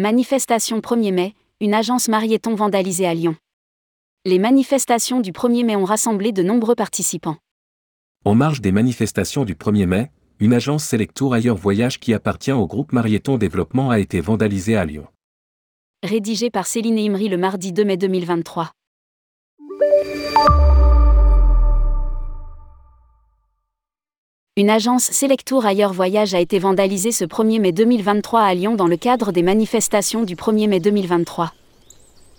Manifestation 1er mai, une agence Marieton vandalisée à Lyon. Les manifestations du 1er mai ont rassemblé de nombreux participants. En marge des manifestations du 1er mai, une agence Selectour Ailleurs Voyage qui appartient au groupe Marieton Développement a été vandalisée à Lyon. Rédigé par Céline Imri le mardi 2 mai 2023. Une agence Selectour Ailleurs Voyage a été vandalisée ce 1er mai 2023 à Lyon dans le cadre des manifestations du 1er mai 2023.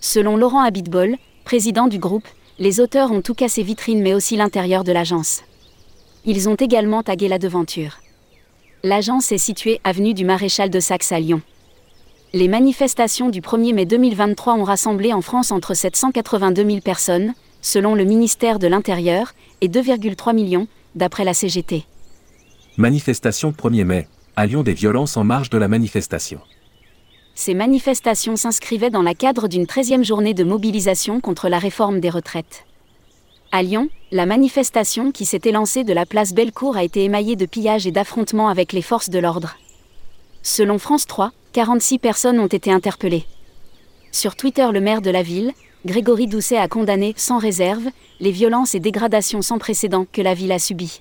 Selon Laurent Abitbol, président du groupe, les auteurs ont tout cassé vitrine mais aussi l'intérieur de l'agence. Ils ont également tagué la devanture. L'agence est située avenue du Maréchal de Saxe à Lyon. Les manifestations du 1er mai 2023 ont rassemblé en France entre 782 000 personnes, selon le ministère de l'Intérieur, et 2,3 millions, d'après la CGT. Manifestation 1er mai, à Lyon des violences en marge de la manifestation. Ces manifestations s'inscrivaient dans la cadre d'une 13e journée de mobilisation contre la réforme des retraites. À Lyon, la manifestation qui s'était lancée de la place Bellecour a été émaillée de pillages et d'affrontements avec les forces de l'ordre. Selon France 3, 46 personnes ont été interpellées. Sur Twitter, le maire de la ville, Grégory Doucet a condamné sans réserve les violences et dégradations sans précédent que la ville a subies.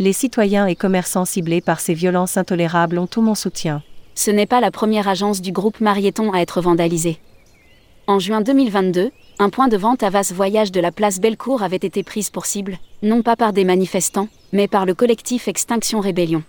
Les citoyens et commerçants ciblés par ces violences intolérables ont tout mon soutien. Ce n'est pas la première agence du groupe Marieton à être vandalisée. En juin 2022, un point de vente à Vasse Voyage de la place Bellecour avait été prise pour cible, non pas par des manifestants, mais par le collectif Extinction Rébellion.